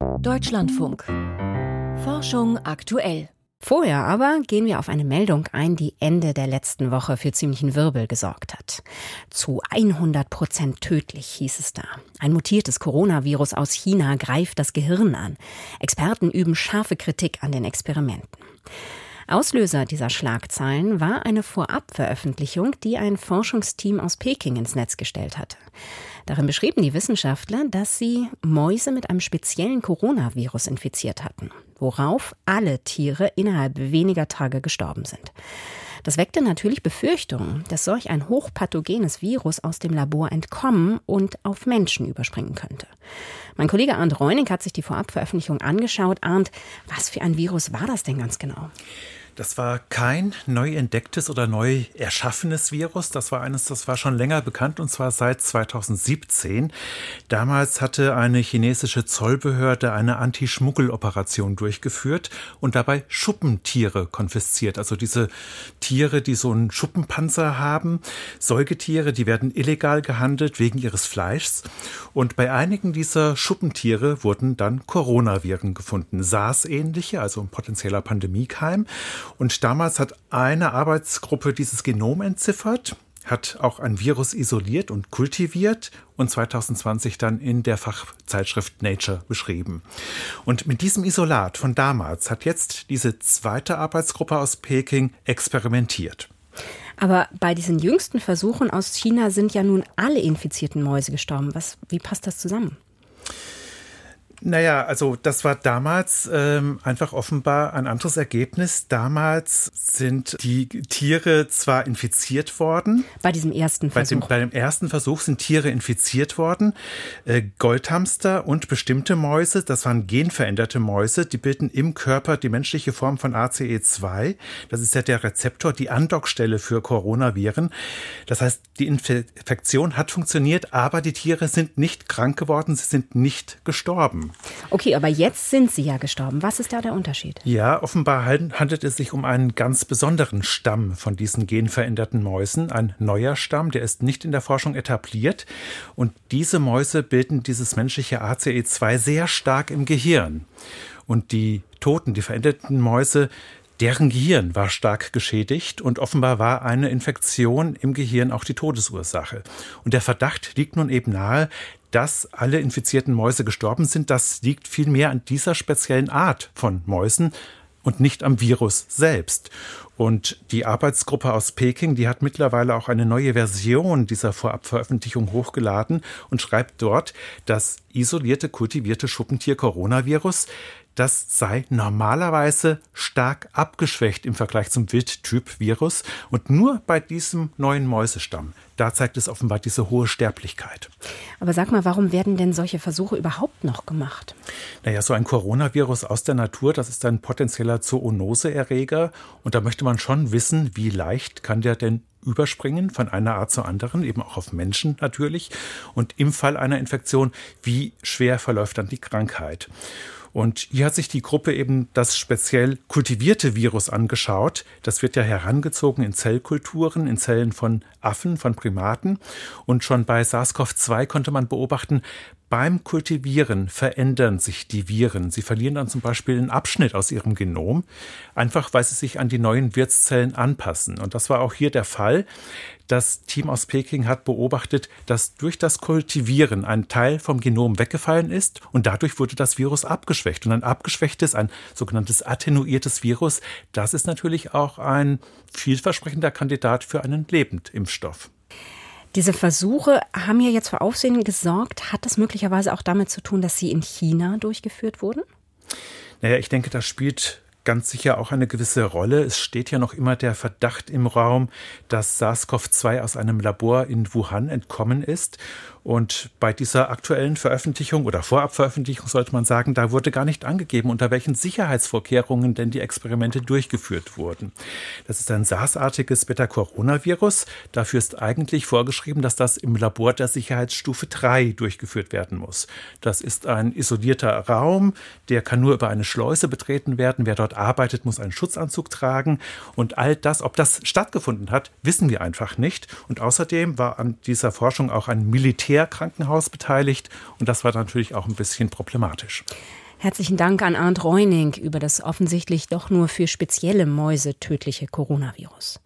Deutschlandfunk. Forschung aktuell. Vorher aber gehen wir auf eine Meldung ein, die Ende der letzten Woche für ziemlichen Wirbel gesorgt hat. Zu 100 Prozent tödlich hieß es da. Ein mutiertes Coronavirus aus China greift das Gehirn an. Experten üben scharfe Kritik an den Experimenten. Auslöser dieser Schlagzeilen war eine Vorabveröffentlichung, die ein Forschungsteam aus Peking ins Netz gestellt hatte. Darin beschrieben die Wissenschaftler, dass sie Mäuse mit einem speziellen Coronavirus infiziert hatten, worauf alle Tiere innerhalb weniger Tage gestorben sind. Das weckte natürlich Befürchtungen, dass solch ein hochpathogenes Virus aus dem Labor entkommen und auf Menschen überspringen könnte. Mein Kollege Arndt Reuning hat sich die Vorabveröffentlichung angeschaut. Arndt, was für ein Virus war das denn ganz genau? Das war kein neu entdecktes oder neu erschaffenes Virus. Das war eines, das war schon länger bekannt und zwar seit 2017. Damals hatte eine chinesische Zollbehörde eine Anti-Schmuggel-Operation durchgeführt und dabei Schuppentiere konfisziert. Also diese Tiere, die so einen Schuppenpanzer haben. Säugetiere, die werden illegal gehandelt wegen ihres Fleischs. Und bei einigen dieser Schuppentiere wurden dann Coronaviren gefunden. SARS-ähnliche, also ein potenzieller Pandemiekeim. Und damals hat eine Arbeitsgruppe dieses Genom entziffert, hat auch ein Virus isoliert und kultiviert und 2020 dann in der Fachzeitschrift Nature beschrieben. Und mit diesem Isolat von damals hat jetzt diese zweite Arbeitsgruppe aus Peking experimentiert. Aber bei diesen jüngsten Versuchen aus China sind ja nun alle infizierten Mäuse gestorben. Was, wie passt das zusammen? Naja, also das war damals ähm, einfach offenbar ein anderes Ergebnis. Damals sind die Tiere zwar infiziert worden. Bei diesem ersten Versuch. Bei dem, bei dem ersten Versuch sind Tiere infiziert worden. Äh, Goldhamster und bestimmte Mäuse, das waren genveränderte Mäuse, die bilden im Körper die menschliche Form von ACE2. Das ist ja der Rezeptor, die Andockstelle für Coronaviren. Das heißt, die Infektion hat funktioniert, aber die Tiere sind nicht krank geworden, sie sind nicht gestorben. Okay, aber jetzt sind sie ja gestorben. Was ist da der Unterschied? Ja, offenbar handelt es sich um einen ganz besonderen Stamm von diesen genveränderten Mäusen. Ein neuer Stamm, der ist nicht in der Forschung etabliert. Und diese Mäuse bilden dieses menschliche ACE2 sehr stark im Gehirn. Und die toten, die veränderten Mäuse, Deren Gehirn war stark geschädigt und offenbar war eine Infektion im Gehirn auch die Todesursache. Und der Verdacht liegt nun eben nahe, dass alle infizierten Mäuse gestorben sind. Das liegt vielmehr an dieser speziellen Art von Mäusen und nicht am Virus selbst. Und die Arbeitsgruppe aus Peking, die hat mittlerweile auch eine neue Version dieser Vorabveröffentlichung hochgeladen und schreibt dort, das isolierte, kultivierte Schuppentier-Coronavirus das sei normalerweise stark abgeschwächt im Vergleich zum Wildtyp-Virus. Und nur bei diesem neuen Mäusestamm, da zeigt es offenbar diese hohe Sterblichkeit. Aber sag mal, warum werden denn solche Versuche überhaupt noch gemacht? Naja, so ein Coronavirus aus der Natur, das ist ein potenzieller Zoonoseerreger. Und da möchte man schon wissen, wie leicht kann der denn überspringen von einer Art zur anderen, eben auch auf Menschen natürlich. Und im Fall einer Infektion, wie schwer verläuft dann die Krankheit? Und hier hat sich die Gruppe eben das speziell kultivierte Virus angeschaut. Das wird ja herangezogen in Zellkulturen, in Zellen von Affen, von Primaten. Und schon bei SARS-CoV-2 konnte man beobachten, beim Kultivieren verändern sich die Viren. Sie verlieren dann zum Beispiel einen Abschnitt aus ihrem Genom, einfach weil sie sich an die neuen Wirtszellen anpassen. Und das war auch hier der Fall. Das Team aus Peking hat beobachtet, dass durch das Kultivieren ein Teil vom Genom weggefallen ist und dadurch wurde das Virus abgeschwächt. Und ein abgeschwächtes, ein sogenanntes attenuiertes Virus, das ist natürlich auch ein vielversprechender Kandidat für einen Lebendimpfstoff. Diese Versuche haben ja jetzt für Aufsehen gesorgt. Hat das möglicherweise auch damit zu tun, dass sie in China durchgeführt wurden? Naja, ich denke, das spielt ganz sicher auch eine gewisse Rolle. Es steht ja noch immer der Verdacht im Raum, dass SARS-CoV-2 aus einem Labor in Wuhan entkommen ist. Und bei dieser aktuellen Veröffentlichung oder Vorabveröffentlichung sollte man sagen, da wurde gar nicht angegeben, unter welchen Sicherheitsvorkehrungen denn die Experimente durchgeführt wurden. Das ist ein SARS-artiges Beta-Coronavirus. Dafür ist eigentlich vorgeschrieben, dass das im Labor der Sicherheitsstufe 3 durchgeführt werden muss. Das ist ein isolierter Raum, der kann nur über eine Schleuse betreten werden. Wer dort arbeitet, muss einen Schutzanzug tragen. Und all das, ob das stattgefunden hat, wissen wir einfach nicht. Und außerdem war an dieser Forschung auch ein Militär Militärkrankenhaus beteiligt und das war natürlich auch ein bisschen problematisch. Herzlichen Dank an Arndt Reuning über das offensichtlich doch nur für spezielle Mäuse tödliche Coronavirus.